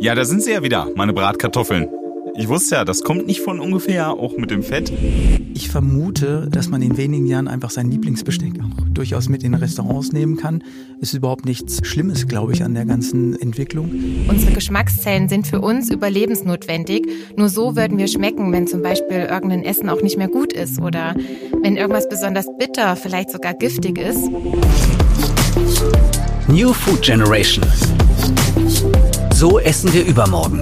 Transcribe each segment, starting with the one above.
Ja, da sind sie ja wieder, meine Bratkartoffeln. Ich wusste ja, das kommt nicht von ungefähr, auch mit dem Fett. Ich vermute, dass man in wenigen Jahren einfach sein Lieblingsbesteck auch durchaus mit in Restaurants nehmen kann. Ist überhaupt nichts Schlimmes, glaube ich, an der ganzen Entwicklung. Unsere Geschmackszellen sind für uns überlebensnotwendig. Nur so würden wir schmecken, wenn zum Beispiel irgendein Essen auch nicht mehr gut ist oder wenn irgendwas besonders bitter, vielleicht sogar giftig ist. New Food Generation. So essen wir übermorgen.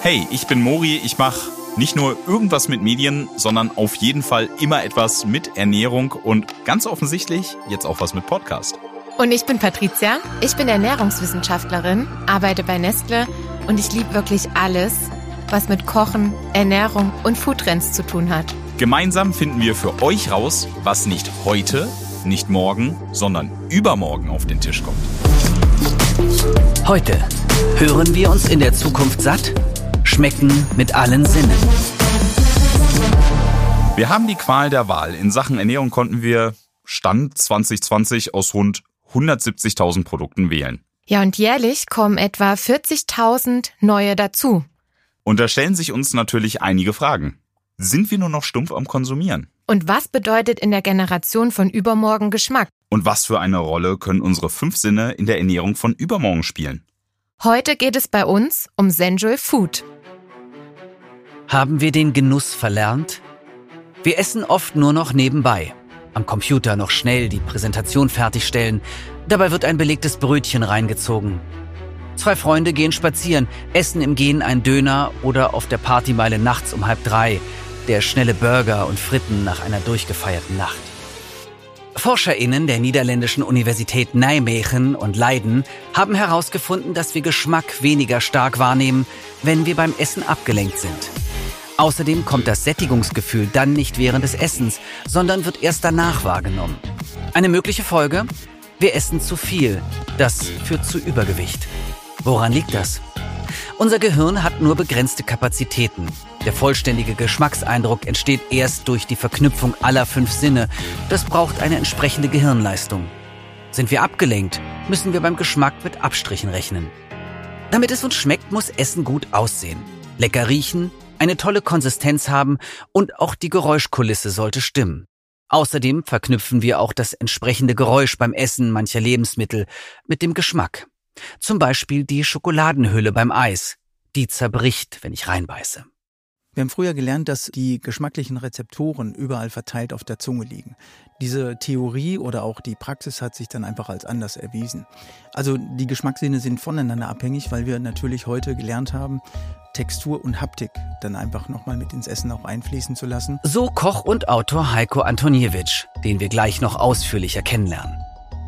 Hey, ich bin Mori, ich mache nicht nur irgendwas mit Medien, sondern auf jeden Fall immer etwas mit Ernährung und ganz offensichtlich jetzt auch was mit Podcast. Und ich bin Patricia, ich bin Ernährungswissenschaftlerin, arbeite bei Nestle und ich liebe wirklich alles, was mit Kochen, Ernährung und Foodtrends zu tun hat. Gemeinsam finden wir für euch raus, was nicht heute, nicht morgen, sondern übermorgen auf den Tisch kommt. Heute hören wir uns in der Zukunft satt Schmecken mit allen Sinnen. Wir haben die Qual der Wahl. In Sachen Ernährung konnten wir Stand 2020 aus rund 170.000 Produkten wählen. Ja, und jährlich kommen etwa 40.000 neue dazu. Und da stellen sich uns natürlich einige Fragen. Sind wir nur noch stumpf am Konsumieren? Und was bedeutet in der Generation von übermorgen Geschmack? Und was für eine Rolle können unsere fünf Sinne in der Ernährung von übermorgen spielen? Heute geht es bei uns um Sensual Food. Haben wir den Genuss verlernt? Wir essen oft nur noch nebenbei. Am Computer noch schnell die Präsentation fertigstellen. Dabei wird ein belegtes Brötchen reingezogen. Zwei Freunde gehen spazieren, essen im Gehen ein Döner oder auf der Partymeile nachts um halb drei der schnelle Burger und Fritten nach einer durchgefeierten Nacht. ForscherInnen der niederländischen Universität Nijmegen und Leiden haben herausgefunden, dass wir Geschmack weniger stark wahrnehmen, wenn wir beim Essen abgelenkt sind. Außerdem kommt das Sättigungsgefühl dann nicht während des Essens, sondern wird erst danach wahrgenommen. Eine mögliche Folge? Wir essen zu viel. Das führt zu Übergewicht. Woran liegt das? Unser Gehirn hat nur begrenzte Kapazitäten. Der vollständige Geschmackseindruck entsteht erst durch die Verknüpfung aller fünf Sinne. Das braucht eine entsprechende Gehirnleistung. Sind wir abgelenkt, müssen wir beim Geschmack mit Abstrichen rechnen. Damit es uns schmeckt, muss Essen gut aussehen. Lecker riechen, eine tolle Konsistenz haben und auch die Geräuschkulisse sollte stimmen. Außerdem verknüpfen wir auch das entsprechende Geräusch beim Essen mancher Lebensmittel mit dem Geschmack. Zum Beispiel die Schokoladenhülle beim Eis. Die zerbricht, wenn ich reinbeiße. Wir haben früher gelernt, dass die geschmacklichen Rezeptoren überall verteilt auf der Zunge liegen. Diese Theorie oder auch die Praxis hat sich dann einfach als anders erwiesen. Also die Geschmackssinne sind voneinander abhängig, weil wir natürlich heute gelernt haben, Textur und Haptik dann einfach nochmal mit ins Essen auch einfließen zu lassen. So Koch und Autor Heiko Antoniewicz, den wir gleich noch ausführlicher kennenlernen.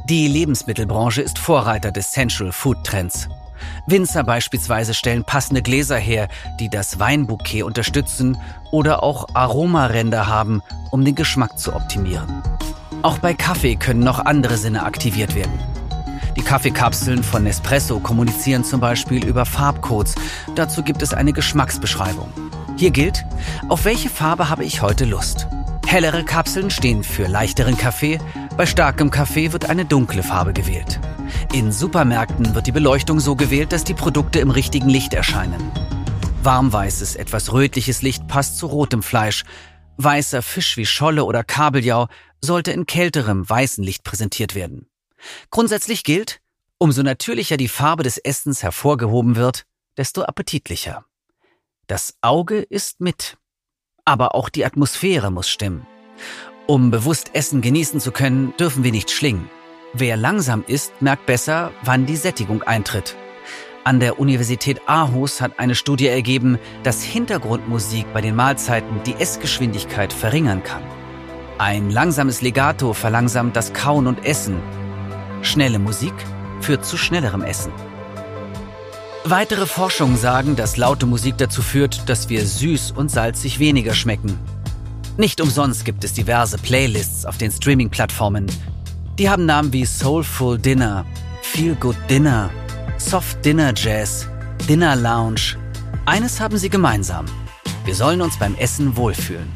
Die Lebensmittelbranche ist Vorreiter des Central Food Trends. Winzer beispielsweise stellen passende Gläser her, die das Weinbouquet unterstützen oder auch Aromaränder haben, um den Geschmack zu optimieren. Auch bei Kaffee können noch andere Sinne aktiviert werden. Die Kaffeekapseln von Nespresso kommunizieren zum Beispiel über Farbcodes. Dazu gibt es eine Geschmacksbeschreibung. Hier gilt, auf welche Farbe habe ich heute Lust? Hellere Kapseln stehen für leichteren Kaffee, bei starkem Kaffee wird eine dunkle Farbe gewählt. In Supermärkten wird die Beleuchtung so gewählt, dass die Produkte im richtigen Licht erscheinen. Warmweißes, etwas rötliches Licht passt zu rotem Fleisch. Weißer Fisch wie Scholle oder Kabeljau sollte in kälterem, weißen Licht präsentiert werden. Grundsätzlich gilt, umso natürlicher die Farbe des Essens hervorgehoben wird, desto appetitlicher. Das Auge ist mit. Aber auch die Atmosphäre muss stimmen. Um bewusst Essen genießen zu können, dürfen wir nicht schlingen. Wer langsam isst, merkt besser, wann die Sättigung eintritt. An der Universität Aarhus hat eine Studie ergeben, dass Hintergrundmusik bei den Mahlzeiten die Essgeschwindigkeit verringern kann. Ein langsames Legato verlangsamt das Kauen und Essen. Schnelle Musik führt zu schnellerem Essen. Weitere Forschungen sagen, dass laute Musik dazu führt, dass wir süß und salzig weniger schmecken. Nicht umsonst gibt es diverse Playlists auf den Streaming-Plattformen, die haben Namen wie Soulful Dinner, Feel Good Dinner, Soft Dinner Jazz, Dinner Lounge. Eines haben sie gemeinsam. Wir sollen uns beim Essen wohlfühlen.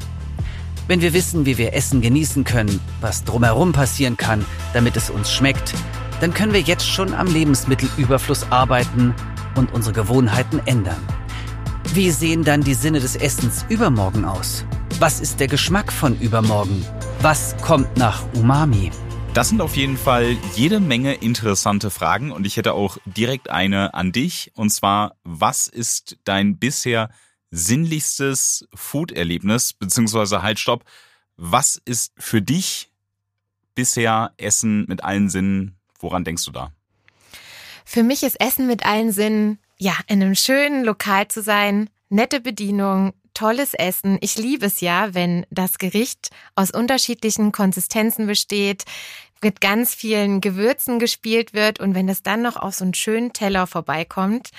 Wenn wir wissen, wie wir Essen genießen können, was drumherum passieren kann, damit es uns schmeckt, dann können wir jetzt schon am Lebensmittelüberfluss arbeiten und unsere Gewohnheiten ändern. Wie sehen dann die Sinne des Essens übermorgen aus? Was ist der Geschmack von übermorgen? Was kommt nach Umami? Das sind auf jeden Fall jede Menge interessante Fragen und ich hätte auch direkt eine an dich. Und zwar, was ist dein bisher sinnlichstes Food-Erlebnis? Beziehungsweise halt, stopp. Was ist für dich bisher Essen mit allen Sinnen? Woran denkst du da? Für mich ist Essen mit allen Sinnen, ja, in einem schönen Lokal zu sein, nette Bedienung, tolles Essen. Ich liebe es ja, wenn das Gericht aus unterschiedlichen Konsistenzen besteht, mit ganz vielen Gewürzen gespielt wird und wenn es dann noch auf so einen schönen Teller vorbeikommt,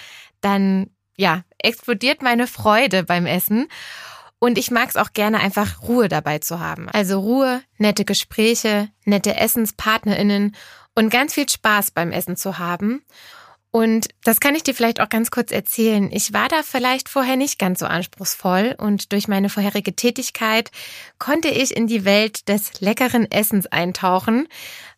dann ja, explodiert meine Freude beim Essen. Und ich mag es auch gerne einfach Ruhe dabei zu haben. Also Ruhe, nette Gespräche, nette Essenspartnerinnen und ganz viel Spaß beim Essen zu haben. Und das kann ich dir vielleicht auch ganz kurz erzählen. Ich war da vielleicht vorher nicht ganz so anspruchsvoll und durch meine vorherige Tätigkeit konnte ich in die Welt des leckeren Essens eintauchen.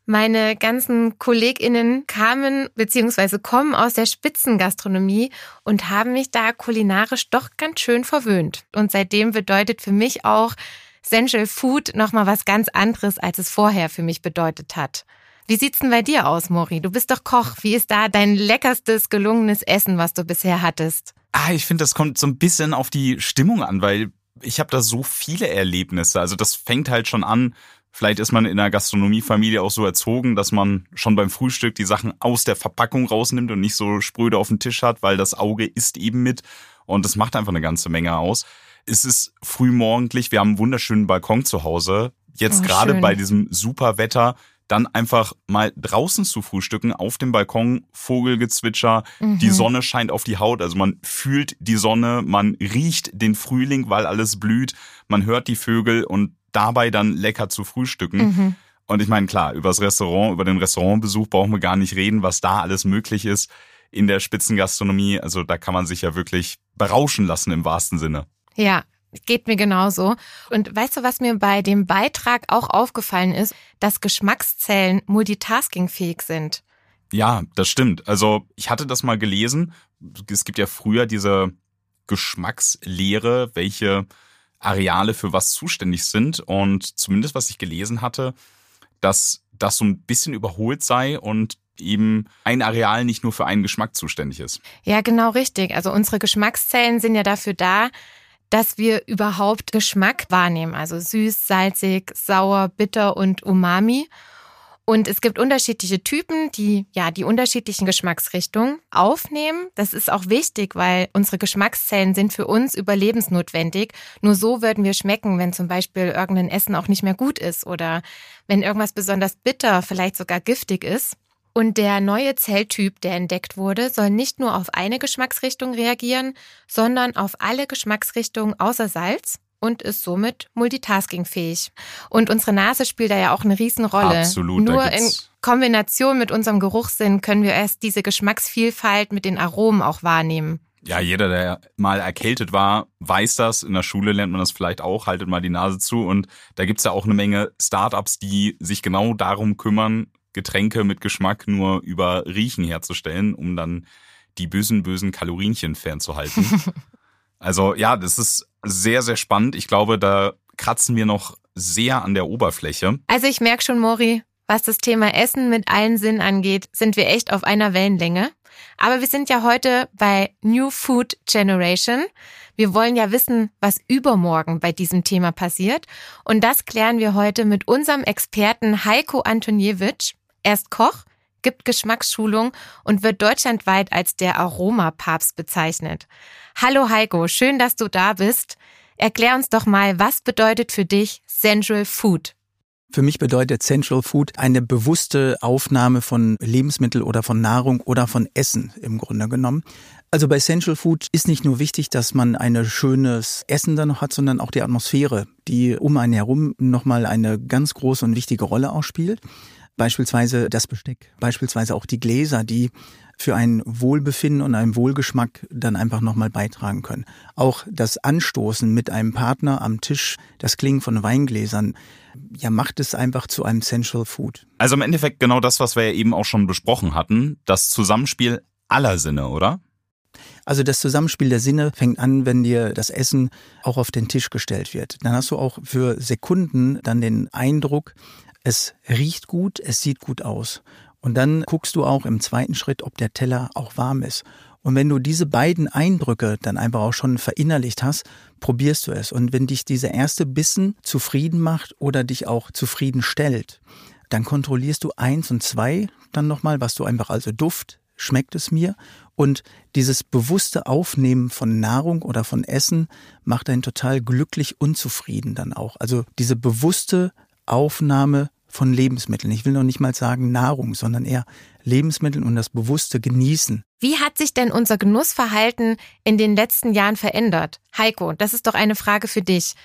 Meine ganzen KollegInnen kamen bzw. kommen aus der Spitzengastronomie und haben mich da kulinarisch doch ganz schön verwöhnt. Und seitdem bedeutet für mich auch Sensual Food nochmal was ganz anderes, als es vorher für mich bedeutet hat. Wie sieht's denn bei dir aus, Mori? Du bist doch Koch. Wie ist da dein leckerstes gelungenes Essen, was du bisher hattest? Ah, ich finde, das kommt so ein bisschen auf die Stimmung an, weil ich habe da so viele Erlebnisse. Also das fängt halt schon an. Vielleicht ist man in einer Gastronomiefamilie auch so erzogen, dass man schon beim Frühstück die Sachen aus der Verpackung rausnimmt und nicht so spröde auf den Tisch hat, weil das Auge isst eben mit. Und das macht einfach eine ganze Menge aus. Es ist frühmorgendlich, wir haben einen wunderschönen Balkon zu Hause. Jetzt oh, gerade bei diesem super Wetter dann einfach mal draußen zu frühstücken, auf dem Balkon, Vogelgezwitscher, mhm. die Sonne scheint auf die Haut, also man fühlt die Sonne, man riecht den Frühling, weil alles blüht, man hört die Vögel und dabei dann lecker zu frühstücken. Mhm. Und ich meine, klar, über das Restaurant, über den Restaurantbesuch brauchen wir gar nicht reden, was da alles möglich ist in der Spitzengastronomie. Also da kann man sich ja wirklich berauschen lassen im wahrsten Sinne. Ja, Geht mir genauso. Und weißt du, was mir bei dem Beitrag auch aufgefallen ist, dass Geschmackszellen multitaskingfähig sind. Ja, das stimmt. Also ich hatte das mal gelesen. Es gibt ja früher diese Geschmackslehre, welche Areale für was zuständig sind. Und zumindest was ich gelesen hatte, dass das so ein bisschen überholt sei und eben ein Areal nicht nur für einen Geschmack zuständig ist. Ja, genau richtig. Also unsere Geschmackszellen sind ja dafür da, dass wir überhaupt Geschmack wahrnehmen, also süß, salzig, sauer, bitter und umami. Und es gibt unterschiedliche Typen, die ja die unterschiedlichen Geschmacksrichtungen aufnehmen. Das ist auch wichtig, weil unsere Geschmackszellen sind für uns überlebensnotwendig. Nur so würden wir schmecken, wenn zum Beispiel irgendein Essen auch nicht mehr gut ist oder wenn irgendwas besonders bitter, vielleicht sogar giftig ist. Und der neue Zelltyp, der entdeckt wurde, soll nicht nur auf eine Geschmacksrichtung reagieren, sondern auf alle Geschmacksrichtungen außer Salz und ist somit multitaskingfähig. Und unsere Nase spielt da ja auch eine Riesenrolle. Absolut. Nur in Kombination mit unserem Geruchssinn können wir erst diese Geschmacksvielfalt mit den Aromen auch wahrnehmen. Ja, jeder, der mal erkältet war, weiß das. In der Schule lernt man das vielleicht auch, haltet mal die Nase zu. Und da gibt's ja auch eine Menge Startups, die sich genau darum kümmern, Getränke mit Geschmack nur über Riechen herzustellen, um dann die bösen, bösen Kalorienchen fernzuhalten. also ja, das ist sehr, sehr spannend. Ich glaube, da kratzen wir noch sehr an der Oberfläche. Also ich merke schon, Mori, was das Thema Essen mit allen Sinnen angeht, sind wir echt auf einer Wellenlänge. Aber wir sind ja heute bei New Food Generation. Wir wollen ja wissen, was übermorgen bei diesem Thema passiert. Und das klären wir heute mit unserem Experten Heiko Antoniewicz. Er ist Koch, gibt Geschmacksschulung und wird deutschlandweit als der Aromapapst bezeichnet. Hallo Heiko, schön, dass du da bist. Erklär uns doch mal, was bedeutet für dich Central Food? Für mich bedeutet Central Food eine bewusste Aufnahme von Lebensmittel oder von Nahrung oder von Essen im Grunde genommen. Also bei Central Food ist nicht nur wichtig, dass man ein schönes Essen dann noch hat, sondern auch die Atmosphäre, die um einen herum nochmal eine ganz große und wichtige Rolle ausspielt. Beispielsweise das Besteck, beispielsweise auch die Gläser, die für ein Wohlbefinden und einen Wohlgeschmack dann einfach nochmal beitragen können. Auch das Anstoßen mit einem Partner am Tisch, das Klingen von Weingläsern, ja, macht es einfach zu einem Central Food. Also im Endeffekt genau das, was wir ja eben auch schon besprochen hatten, das Zusammenspiel aller Sinne, oder? Also das Zusammenspiel der Sinne fängt an, wenn dir das Essen auch auf den Tisch gestellt wird. Dann hast du auch für Sekunden dann den Eindruck, es riecht gut, es sieht gut aus. Und dann guckst du auch im zweiten Schritt, ob der Teller auch warm ist. Und wenn du diese beiden Eindrücke dann einfach auch schon verinnerlicht hast, probierst du es. Und wenn dich dieser erste Bissen zufrieden macht oder dich auch zufrieden stellt, dann kontrollierst du eins und zwei dann nochmal, was du einfach also Duft, schmeckt es mir und dieses bewusste Aufnehmen von Nahrung oder von Essen macht einen total glücklich und zufrieden dann auch. Also diese bewusste Aufnahme von Lebensmitteln. Ich will noch nicht mal sagen Nahrung, sondern eher Lebensmittel und das bewusste Genießen. Wie hat sich denn unser Genussverhalten in den letzten Jahren verändert? Heiko, das ist doch eine Frage für dich.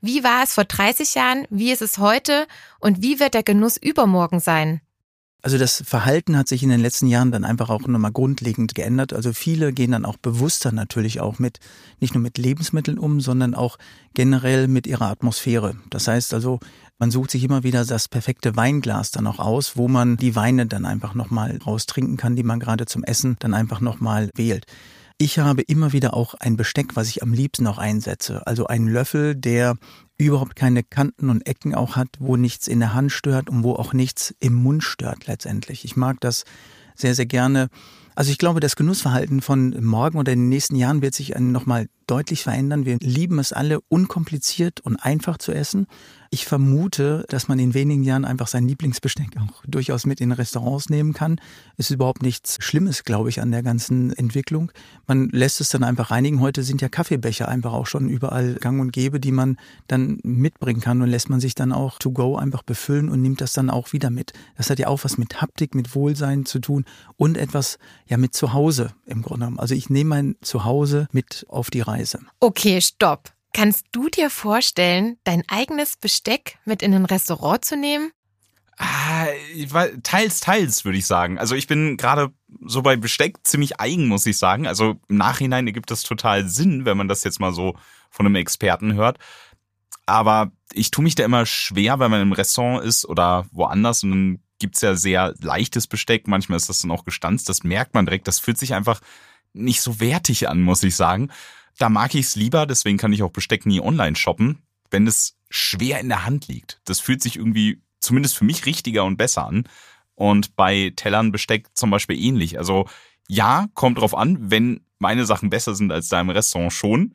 Wie war es vor 30 Jahren? Wie ist es heute? Und wie wird der Genuss übermorgen sein? Also das Verhalten hat sich in den letzten Jahren dann einfach auch nochmal grundlegend geändert. Also viele gehen dann auch bewusster natürlich auch mit, nicht nur mit Lebensmitteln um, sondern auch generell mit ihrer Atmosphäre. Das heißt also, man sucht sich immer wieder das perfekte Weinglas dann auch aus, wo man die Weine dann einfach nochmal raustrinken kann, die man gerade zum Essen dann einfach nochmal wählt. Ich habe immer wieder auch ein Besteck, was ich am liebsten auch einsetze. Also einen Löffel, der überhaupt keine Kanten und Ecken auch hat, wo nichts in der Hand stört und wo auch nichts im Mund stört letztendlich. Ich mag das sehr, sehr gerne. Also ich glaube, das Genussverhalten von morgen oder in den nächsten Jahren wird sich nochmal deutlich verändern. Wir lieben es alle, unkompliziert und einfach zu essen. Ich vermute, dass man in wenigen Jahren einfach sein Lieblingsbesteck auch durchaus mit in Restaurants nehmen kann. Ist überhaupt nichts Schlimmes, glaube ich, an der ganzen Entwicklung. Man lässt es dann einfach reinigen. Heute sind ja Kaffeebecher einfach auch schon überall gang und gäbe, die man dann mitbringen kann und lässt man sich dann auch to go einfach befüllen und nimmt das dann auch wieder mit. Das hat ja auch was mit Haptik, mit Wohlsein zu tun und etwas ja mit Zuhause im Grunde genommen. Also ich nehme mein Zuhause mit auf die Reise. Okay, stopp. Kannst du dir vorstellen, dein eigenes Besteck mit in ein Restaurant zu nehmen? Ah, teils, teils, würde ich sagen. Also ich bin gerade so bei Besteck ziemlich eigen, muss ich sagen. Also im Nachhinein ergibt das total Sinn, wenn man das jetzt mal so von einem Experten hört. Aber ich tue mich da immer schwer, wenn man im Restaurant ist oder woanders und dann gibt's ja sehr leichtes Besteck. Manchmal ist das dann auch gestanzt. Das merkt man direkt. Das fühlt sich einfach nicht so wertig an, muss ich sagen. Da mag ich es lieber, deswegen kann ich auch Besteck nie online shoppen, wenn es schwer in der Hand liegt. Das fühlt sich irgendwie zumindest für mich richtiger und besser an. Und bei Tellern Besteck zum Beispiel ähnlich. Also ja, kommt drauf an, wenn meine Sachen besser sind als da im Restaurant schon.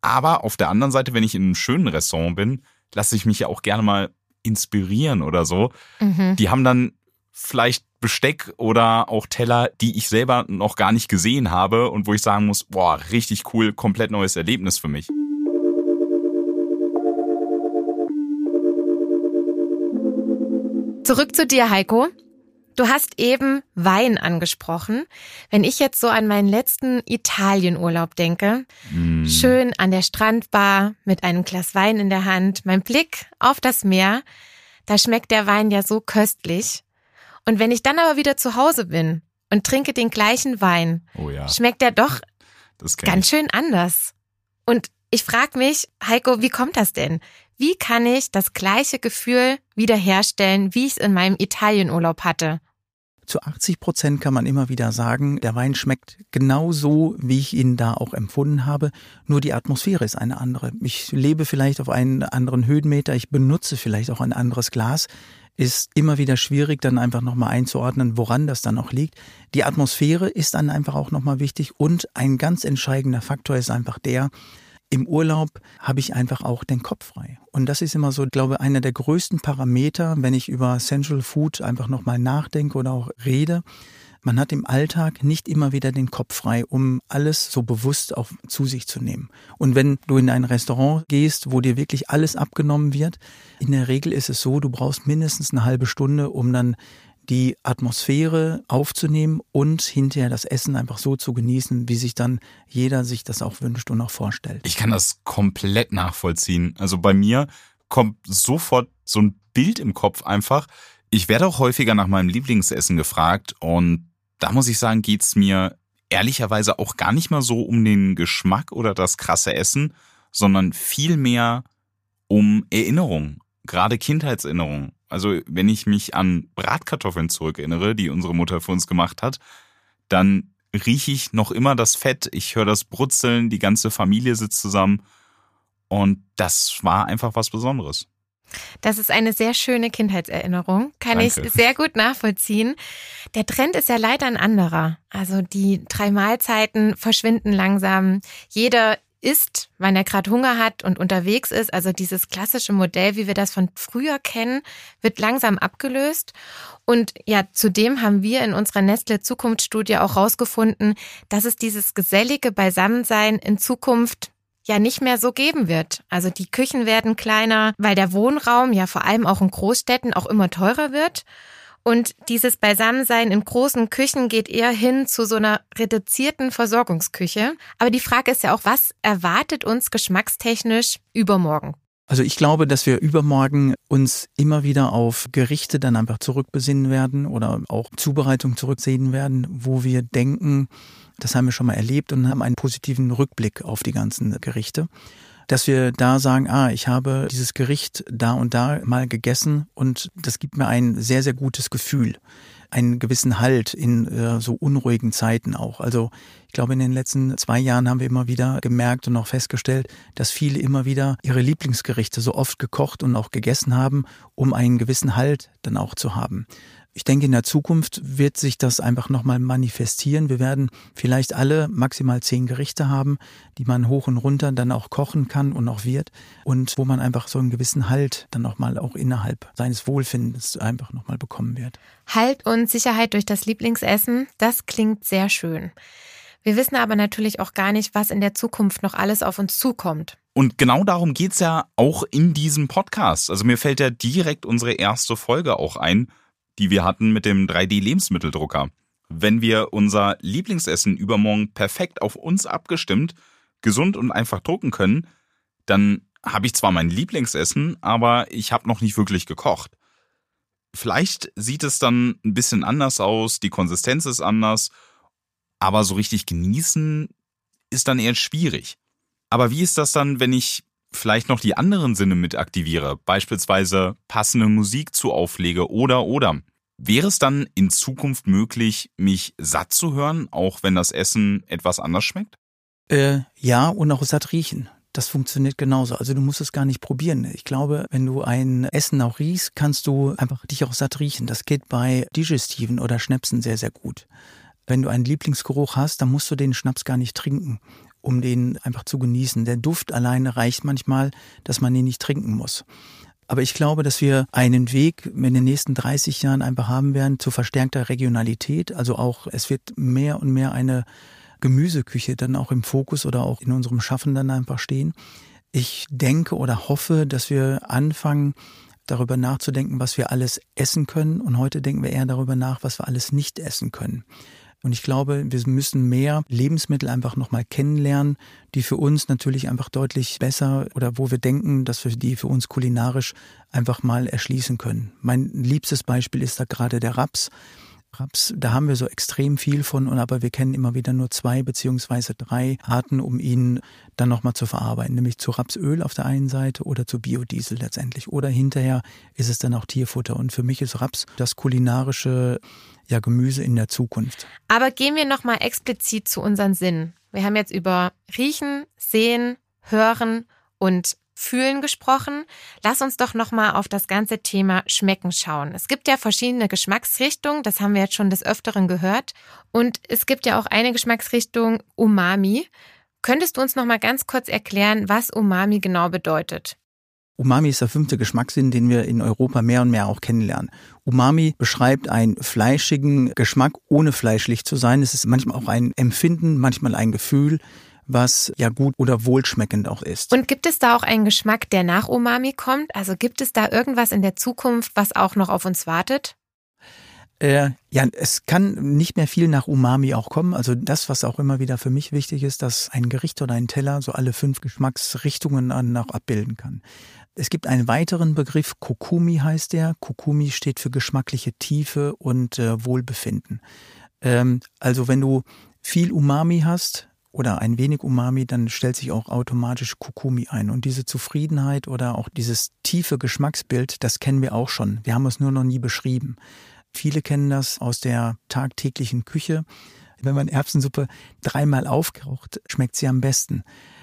Aber auf der anderen Seite, wenn ich in einem schönen Restaurant bin, lasse ich mich ja auch gerne mal inspirieren oder so. Mhm. Die haben dann vielleicht Besteck oder auch Teller, die ich selber noch gar nicht gesehen habe und wo ich sagen muss, boah, richtig cool, komplett neues Erlebnis für mich. Zurück zu dir, Heiko. Du hast eben Wein angesprochen. Wenn ich jetzt so an meinen letzten Italienurlaub denke, mm. schön an der Strandbar mit einem Glas Wein in der Hand, mein Blick auf das Meer, da schmeckt der Wein ja so köstlich. Und wenn ich dann aber wieder zu Hause bin und trinke den gleichen Wein, oh ja. schmeckt der doch ganz ich. schön anders. Und ich frage mich, Heiko, wie kommt das denn? Wie kann ich das gleiche Gefühl wiederherstellen, wie ich es in meinem Italienurlaub hatte? Zu 80 Prozent kann man immer wieder sagen, der Wein schmeckt genau so, wie ich ihn da auch empfunden habe. Nur die Atmosphäre ist eine andere. Ich lebe vielleicht auf einen anderen Höhenmeter. Ich benutze vielleicht auch ein anderes Glas ist immer wieder schwierig, dann einfach nochmal einzuordnen, woran das dann auch liegt. Die Atmosphäre ist dann einfach auch nochmal wichtig und ein ganz entscheidender Faktor ist einfach der, im Urlaub habe ich einfach auch den Kopf frei. Und das ist immer so, glaube ich, einer der größten Parameter, wenn ich über Central Food einfach nochmal nachdenke oder auch rede. Man hat im Alltag nicht immer wieder den Kopf frei, um alles so bewusst auch zu sich zu nehmen. Und wenn du in ein Restaurant gehst, wo dir wirklich alles abgenommen wird, in der Regel ist es so, du brauchst mindestens eine halbe Stunde, um dann die Atmosphäre aufzunehmen und hinterher das Essen einfach so zu genießen, wie sich dann jeder sich das auch wünscht und auch vorstellt. Ich kann das komplett nachvollziehen. Also bei mir kommt sofort so ein Bild im Kopf einfach. Ich werde auch häufiger nach meinem Lieblingsessen gefragt und da muss ich sagen, geht's mir ehrlicherweise auch gar nicht mal so um den Geschmack oder das krasse Essen, sondern vielmehr um Erinnerungen, gerade Kindheitserinnerungen. Also wenn ich mich an Bratkartoffeln zurückerinnere, die unsere Mutter für uns gemacht hat, dann rieche ich noch immer das Fett, ich höre das Brutzeln, die ganze Familie sitzt zusammen und das war einfach was Besonderes. Das ist eine sehr schöne Kindheitserinnerung, kann Danke. ich sehr gut nachvollziehen. Der Trend ist ja leider ein anderer. Also die drei Mahlzeiten verschwinden langsam. Jeder isst, wann er gerade Hunger hat und unterwegs ist. Also dieses klassische Modell, wie wir das von früher kennen, wird langsam abgelöst. Und ja, zudem haben wir in unserer Nestle Zukunftsstudie auch rausgefunden, dass es dieses gesellige Beisammensein in Zukunft ja nicht mehr so geben wird. Also die Küchen werden kleiner, weil der Wohnraum ja vor allem auch in Großstädten auch immer teurer wird. Und dieses Beisammensein in großen Küchen geht eher hin zu so einer reduzierten Versorgungsküche. Aber die Frage ist ja auch, was erwartet uns geschmackstechnisch übermorgen? Also ich glaube, dass wir übermorgen uns immer wieder auf Gerichte dann einfach zurückbesinnen werden oder auch Zubereitung zurücksehen werden, wo wir denken, das haben wir schon mal erlebt und haben einen positiven Rückblick auf die ganzen Gerichte dass wir da sagen, ah, ich habe dieses Gericht da und da mal gegessen und das gibt mir ein sehr, sehr gutes Gefühl, einen gewissen Halt in äh, so unruhigen Zeiten auch. Also ich glaube, in den letzten zwei Jahren haben wir immer wieder gemerkt und auch festgestellt, dass viele immer wieder ihre Lieblingsgerichte so oft gekocht und auch gegessen haben, um einen gewissen Halt dann auch zu haben. Ich denke, in der Zukunft wird sich das einfach nochmal manifestieren. Wir werden vielleicht alle maximal zehn Gerichte haben, die man hoch und runter dann auch kochen kann und auch wird und wo man einfach so einen gewissen Halt dann nochmal auch innerhalb seines Wohlfindens einfach nochmal bekommen wird. Halt und Sicherheit durch das Lieblingsessen, das klingt sehr schön. Wir wissen aber natürlich auch gar nicht, was in der Zukunft noch alles auf uns zukommt. Und genau darum geht's ja auch in diesem Podcast. Also mir fällt ja direkt unsere erste Folge auch ein, die wir hatten mit dem 3D-Lebensmitteldrucker. Wenn wir unser Lieblingsessen übermorgen perfekt auf uns abgestimmt, gesund und einfach drucken können, dann habe ich zwar mein Lieblingsessen, aber ich habe noch nicht wirklich gekocht. Vielleicht sieht es dann ein bisschen anders aus, die Konsistenz ist anders, aber so richtig genießen ist dann eher schwierig. Aber wie ist das dann, wenn ich vielleicht noch die anderen Sinne mit aktiviere, beispielsweise passende Musik zu auflege oder oder. Wäre es dann in Zukunft möglich, mich satt zu hören, auch wenn das Essen etwas anders schmeckt? Äh, ja, und auch satt riechen. Das funktioniert genauso. Also du musst es gar nicht probieren. Ich glaube, wenn du ein Essen auch riechst, kannst du einfach dich auch satt riechen. Das geht bei Digestiven oder Schnäpsen sehr, sehr gut. Wenn du einen Lieblingsgeruch hast, dann musst du den Schnaps gar nicht trinken um den einfach zu genießen. Der Duft alleine reicht manchmal, dass man ihn nicht trinken muss. Aber ich glaube, dass wir einen Weg in den nächsten 30 Jahren einfach haben werden zu verstärkter Regionalität. Also auch, es wird mehr und mehr eine Gemüseküche dann auch im Fokus oder auch in unserem Schaffen dann einfach stehen. Ich denke oder hoffe, dass wir anfangen, darüber nachzudenken, was wir alles essen können. Und heute denken wir eher darüber nach, was wir alles nicht essen können. Und ich glaube, wir müssen mehr Lebensmittel einfach nochmal kennenlernen, die für uns natürlich einfach deutlich besser oder wo wir denken, dass wir die für uns kulinarisch einfach mal erschließen können. Mein liebstes Beispiel ist da gerade der Raps. Raps, da haben wir so extrem viel von, und aber wir kennen immer wieder nur zwei beziehungsweise drei Arten, um ihn dann nochmal zu verarbeiten, nämlich zu Rapsöl auf der einen Seite oder zu Biodiesel letztendlich. Oder hinterher ist es dann auch Tierfutter. Und für mich ist Raps das kulinarische ja, Gemüse in der Zukunft. Aber gehen wir nochmal explizit zu unseren Sinnen. Wir haben jetzt über Riechen, Sehen, Hören und Fühlen gesprochen. Lass uns doch nochmal auf das ganze Thema Schmecken schauen. Es gibt ja verschiedene Geschmacksrichtungen, das haben wir jetzt schon des Öfteren gehört. Und es gibt ja auch eine Geschmacksrichtung Umami. Könntest du uns nochmal ganz kurz erklären, was Umami genau bedeutet? Umami ist der fünfte Geschmackssinn, den wir in Europa mehr und mehr auch kennenlernen. Umami beschreibt einen fleischigen Geschmack, ohne fleischlich zu sein. Es ist manchmal auch ein Empfinden, manchmal ein Gefühl, was ja gut oder wohlschmeckend auch ist. Und gibt es da auch einen Geschmack, der nach Umami kommt? Also gibt es da irgendwas in der Zukunft, was auch noch auf uns wartet? Äh, ja, es kann nicht mehr viel nach Umami auch kommen. Also das, was auch immer wieder für mich wichtig ist, dass ein Gericht oder ein Teller so alle fünf Geschmacksrichtungen auch abbilden kann. Es gibt einen weiteren Begriff, Kokumi heißt der. Kokumi steht für geschmackliche Tiefe und äh, Wohlbefinden. Ähm, also wenn du viel Umami hast oder ein wenig Umami, dann stellt sich auch automatisch Kokumi ein. Und diese Zufriedenheit oder auch dieses tiefe Geschmacksbild, das kennen wir auch schon. Wir haben es nur noch nie beschrieben. Viele kennen das aus der tagtäglichen Küche. Wenn man Erbsensuppe dreimal aufkocht, schmeckt sie am besten.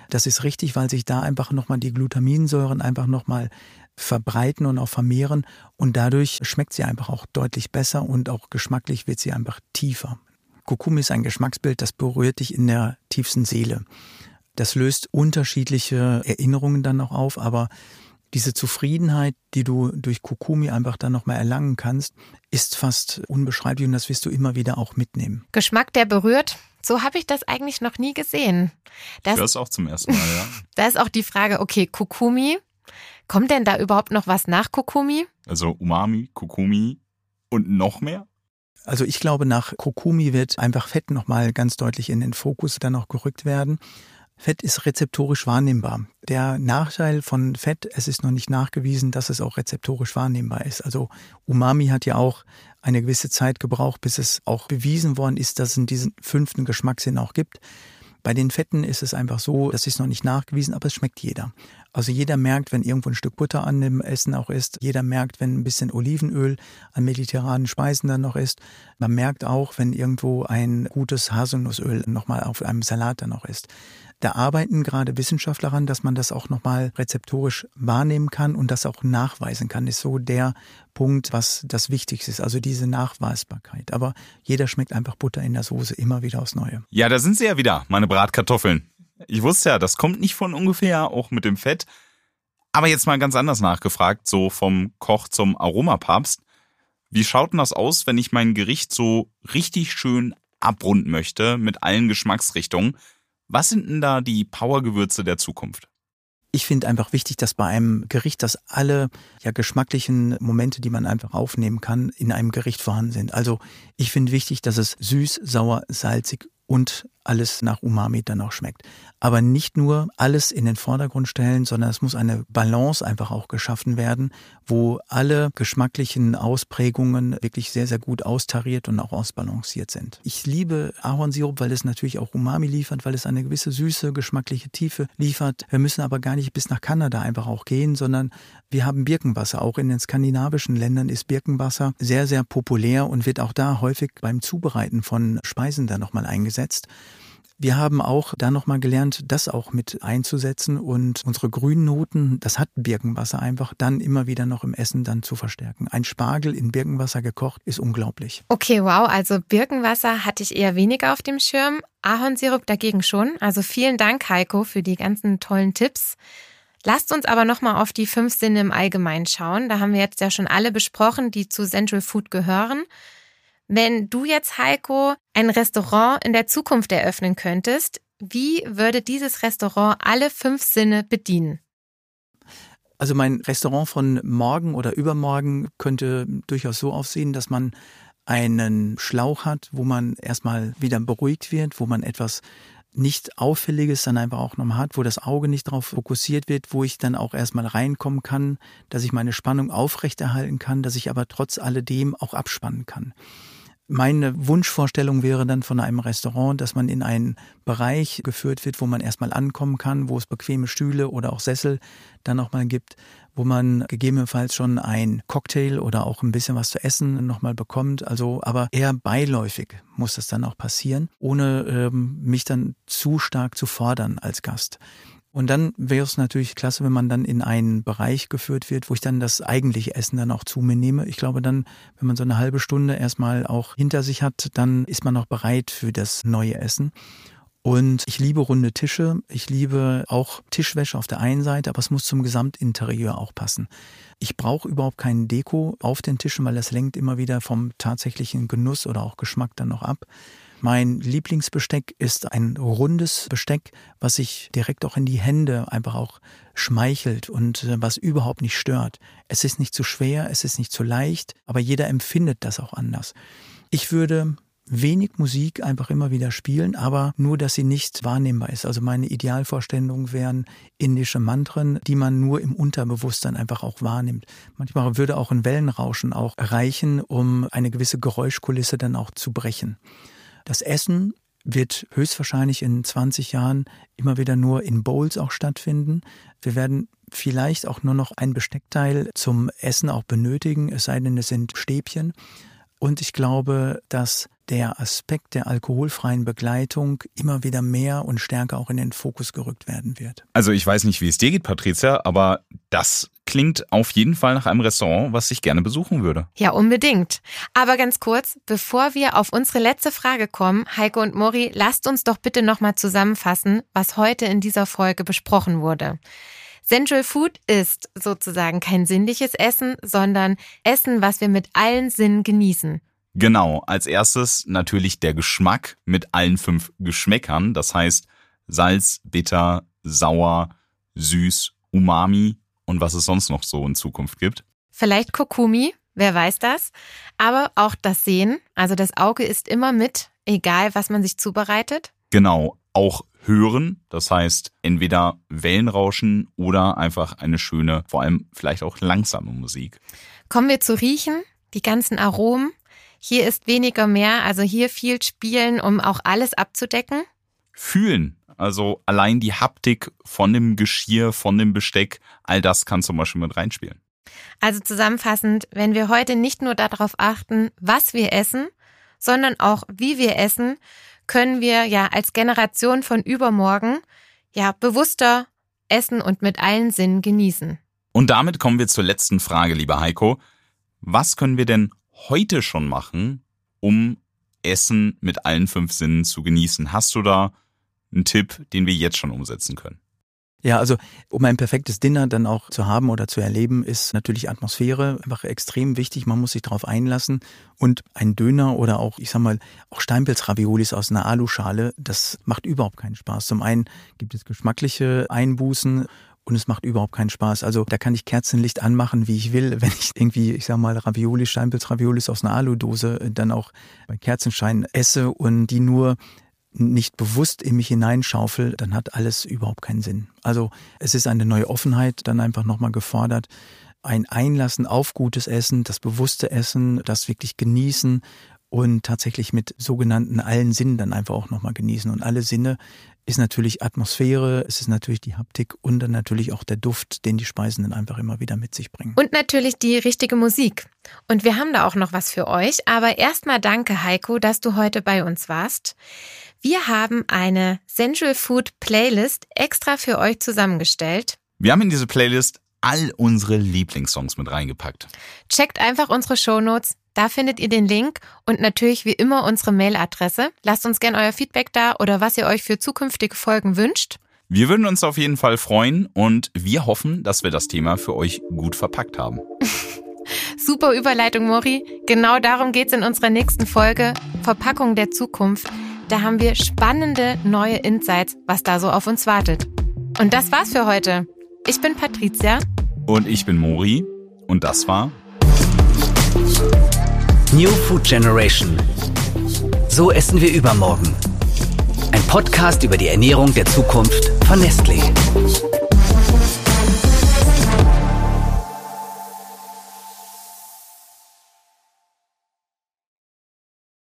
Das ist richtig, weil sich da einfach nochmal die Glutaminsäuren einfach nochmal verbreiten und auch vermehren und dadurch schmeckt sie einfach auch deutlich besser und auch geschmacklich wird sie einfach tiefer. Kokumi ist ein Geschmacksbild, das berührt dich in der tiefsten Seele. Das löst unterschiedliche Erinnerungen dann noch auf, aber diese Zufriedenheit, die du durch Kokumi einfach dann nochmal erlangen kannst, ist fast unbeschreiblich und das wirst du immer wieder auch mitnehmen. Geschmack, der berührt, so habe ich das eigentlich noch nie gesehen. Das, ich höre es auch zum ersten Mal, ja. da ist auch die Frage, okay, Kokumi, kommt denn da überhaupt noch was nach Kokumi? Also Umami, Kokumi und noch mehr? Also ich glaube, nach Kokumi wird einfach Fett nochmal ganz deutlich in den Fokus dann auch gerückt werden. Fett ist rezeptorisch wahrnehmbar. Der Nachteil von Fett, es ist noch nicht nachgewiesen, dass es auch rezeptorisch wahrnehmbar ist. Also Umami hat ja auch eine gewisse Zeit gebraucht, bis es auch bewiesen worden ist, dass es diesen fünften Geschmackssinn auch gibt. Bei den Fetten ist es einfach so, das ist noch nicht nachgewiesen, aber es schmeckt jeder. Also jeder merkt, wenn irgendwo ein Stück Butter an dem Essen auch ist. Jeder merkt, wenn ein bisschen Olivenöl an mediterranen Speisen dann noch ist. Man merkt auch, wenn irgendwo ein gutes Haselnussöl nochmal auf einem Salat dann noch ist. Da arbeiten gerade Wissenschaftler daran, dass man das auch nochmal rezeptorisch wahrnehmen kann und das auch nachweisen kann. Ist so der Punkt, was das Wichtigste ist, also diese Nachweisbarkeit. Aber jeder schmeckt einfach Butter in der Soße immer wieder aufs Neue. Ja, da sind sie ja wieder, meine Bratkartoffeln. Ich wusste ja, das kommt nicht von ungefähr, auch mit dem Fett. Aber jetzt mal ganz anders nachgefragt, so vom Koch zum Aromapapst. Wie schaut denn das aus, wenn ich mein Gericht so richtig schön abrunden möchte mit allen Geschmacksrichtungen? Was sind denn da die Powergewürze der Zukunft? Ich finde einfach wichtig, dass bei einem Gericht, dass alle ja geschmacklichen Momente, die man einfach aufnehmen kann, in einem Gericht vorhanden sind. Also ich finde wichtig, dass es süß, sauer, salzig und alles nach Umami dann auch schmeckt. Aber nicht nur alles in den Vordergrund stellen, sondern es muss eine Balance einfach auch geschaffen werden, wo alle geschmacklichen Ausprägungen wirklich sehr, sehr gut austariert und auch ausbalanciert sind. Ich liebe Ahornsirup, weil es natürlich auch Umami liefert, weil es eine gewisse süße, geschmackliche Tiefe liefert. Wir müssen aber gar nicht bis nach Kanada einfach auch gehen, sondern wir haben Birkenwasser. Auch in den skandinavischen Ländern ist Birkenwasser sehr, sehr populär und wird auch da häufig beim Zubereiten von Speisen dann nochmal eingesetzt. Wir haben auch da nochmal gelernt, das auch mit einzusetzen und unsere grünen Noten, das hat Birkenwasser einfach, dann immer wieder noch im Essen dann zu verstärken. Ein Spargel in Birkenwasser gekocht ist unglaublich. Okay, wow. Also Birkenwasser hatte ich eher weniger auf dem Schirm. Ahornsirup dagegen schon. Also vielen Dank, Heiko, für die ganzen tollen Tipps. Lasst uns aber nochmal auf die fünf Sinne im Allgemeinen schauen. Da haben wir jetzt ja schon alle besprochen, die zu Central Food gehören. Wenn du jetzt, Heiko, ein Restaurant in der Zukunft eröffnen könntest, wie würde dieses Restaurant alle fünf Sinne bedienen? Also mein Restaurant von morgen oder übermorgen könnte durchaus so aussehen, dass man einen Schlauch hat, wo man erstmal wieder beruhigt wird, wo man etwas nicht Auffälliges dann einfach auch nochmal hat, wo das Auge nicht darauf fokussiert wird, wo ich dann auch erstmal reinkommen kann, dass ich meine Spannung aufrechterhalten kann, dass ich aber trotz alledem auch abspannen kann. Meine Wunschvorstellung wäre dann von einem Restaurant, dass man in einen Bereich geführt wird, wo man erstmal ankommen kann, wo es bequeme Stühle oder auch Sessel dann nochmal gibt, wo man gegebenenfalls schon ein Cocktail oder auch ein bisschen was zu essen nochmal bekommt. Also, aber eher beiläufig muss das dann auch passieren, ohne ähm, mich dann zu stark zu fordern als Gast. Und dann wäre es natürlich klasse, wenn man dann in einen Bereich geführt wird, wo ich dann das eigentliche Essen dann auch zu mir nehme. Ich glaube dann, wenn man so eine halbe Stunde erstmal auch hinter sich hat, dann ist man auch bereit für das neue Essen. Und ich liebe runde Tische. Ich liebe auch Tischwäsche auf der einen Seite, aber es muss zum Gesamtinterieur auch passen. Ich brauche überhaupt keinen Deko auf den Tischen, weil das lenkt immer wieder vom tatsächlichen Genuss oder auch Geschmack dann noch ab. Mein Lieblingsbesteck ist ein rundes Besteck, was sich direkt auch in die Hände einfach auch schmeichelt und äh, was überhaupt nicht stört. Es ist nicht zu schwer, es ist nicht zu leicht, aber jeder empfindet das auch anders. Ich würde wenig Musik einfach immer wieder spielen, aber nur, dass sie nicht wahrnehmbar ist. Also meine Idealvorstellungen wären indische Mantren, die man nur im Unterbewusstsein einfach auch wahrnimmt. Manchmal würde auch ein Wellenrauschen auch reichen, um eine gewisse Geräuschkulisse dann auch zu brechen. Das Essen wird höchstwahrscheinlich in 20 Jahren immer wieder nur in Bowls auch stattfinden. Wir werden vielleicht auch nur noch ein Besteckteil zum Essen auch benötigen, es sei denn, es sind Stäbchen. Und ich glaube, dass der Aspekt der alkoholfreien Begleitung immer wieder mehr und stärker auch in den Fokus gerückt werden wird. Also ich weiß nicht, wie es dir geht, Patricia, aber das klingt auf jeden Fall nach einem Restaurant, was ich gerne besuchen würde. Ja, unbedingt. Aber ganz kurz, bevor wir auf unsere letzte Frage kommen, Heiko und Mori, lasst uns doch bitte nochmal zusammenfassen, was heute in dieser Folge besprochen wurde. Central Food ist sozusagen kein sinnliches Essen, sondern Essen, was wir mit allen Sinnen genießen. Genau, als erstes natürlich der Geschmack mit allen fünf Geschmäckern, das heißt Salz, bitter, sauer, süß, umami und was es sonst noch so in Zukunft gibt. Vielleicht Kokumi, wer weiß das, aber auch das Sehen, also das Auge ist immer mit, egal was man sich zubereitet. Genau, auch hören. Das heißt, entweder Wellenrauschen oder einfach eine schöne, vor allem vielleicht auch langsame Musik. Kommen wir zu riechen, die ganzen Aromen. Hier ist weniger mehr, also hier viel spielen, um auch alles abzudecken. Fühlen, also allein die Haptik von dem Geschirr, von dem Besteck, all das kann zum Beispiel mit reinspielen. Also zusammenfassend, wenn wir heute nicht nur darauf achten, was wir essen, sondern auch wie wir essen, können wir ja als Generation von übermorgen ja bewusster essen und mit allen Sinnen genießen. Und damit kommen wir zur letzten Frage, lieber Heiko. Was können wir denn heute schon machen, um Essen mit allen fünf Sinnen zu genießen? Hast du da einen Tipp, den wir jetzt schon umsetzen können? Ja, also um ein perfektes Dinner dann auch zu haben oder zu erleben, ist natürlich Atmosphäre einfach extrem wichtig. Man muss sich darauf einlassen. Und ein Döner oder auch, ich sag mal, auch Steinpilz-Raviolis aus einer Aluschale, das macht überhaupt keinen Spaß. Zum einen gibt es geschmackliche Einbußen und es macht überhaupt keinen Spaß. Also da kann ich Kerzenlicht anmachen, wie ich will. Wenn ich irgendwie, ich sag mal, Ravioli, Steinpilz Raviolis aus einer Aludose dann auch bei Kerzenschein esse und die nur nicht bewusst in mich hineinschaufel, dann hat alles überhaupt keinen Sinn. Also es ist eine neue Offenheit dann einfach nochmal gefordert. Ein Einlassen auf gutes Essen, das bewusste Essen, das wirklich genießen und tatsächlich mit sogenannten allen Sinnen dann einfach auch nochmal genießen. Und alle Sinne ist natürlich Atmosphäre, es ist natürlich die Haptik und dann natürlich auch der Duft, den die Speisen dann einfach immer wieder mit sich bringen. Und natürlich die richtige Musik. Und wir haben da auch noch was für euch. Aber erstmal danke, Heiko, dass du heute bei uns warst. Wir haben eine Sensual Food Playlist extra für euch zusammengestellt. Wir haben in diese Playlist all unsere Lieblingssongs mit reingepackt. Checkt einfach unsere Shownotes. Da findet ihr den Link und natürlich wie immer unsere Mailadresse. Lasst uns gern euer Feedback da oder was ihr euch für zukünftige Folgen wünscht. Wir würden uns auf jeden Fall freuen und wir hoffen, dass wir das Thema für euch gut verpackt haben. Super Überleitung, Mori. Genau darum geht's in unserer nächsten Folge Verpackung der Zukunft. Da haben wir spannende neue Insights, was da so auf uns wartet. Und das war's für heute. Ich bin Patricia. Und ich bin Mori. Und das war New Food Generation. So essen wir übermorgen. Ein Podcast über die Ernährung der Zukunft von Nestlé.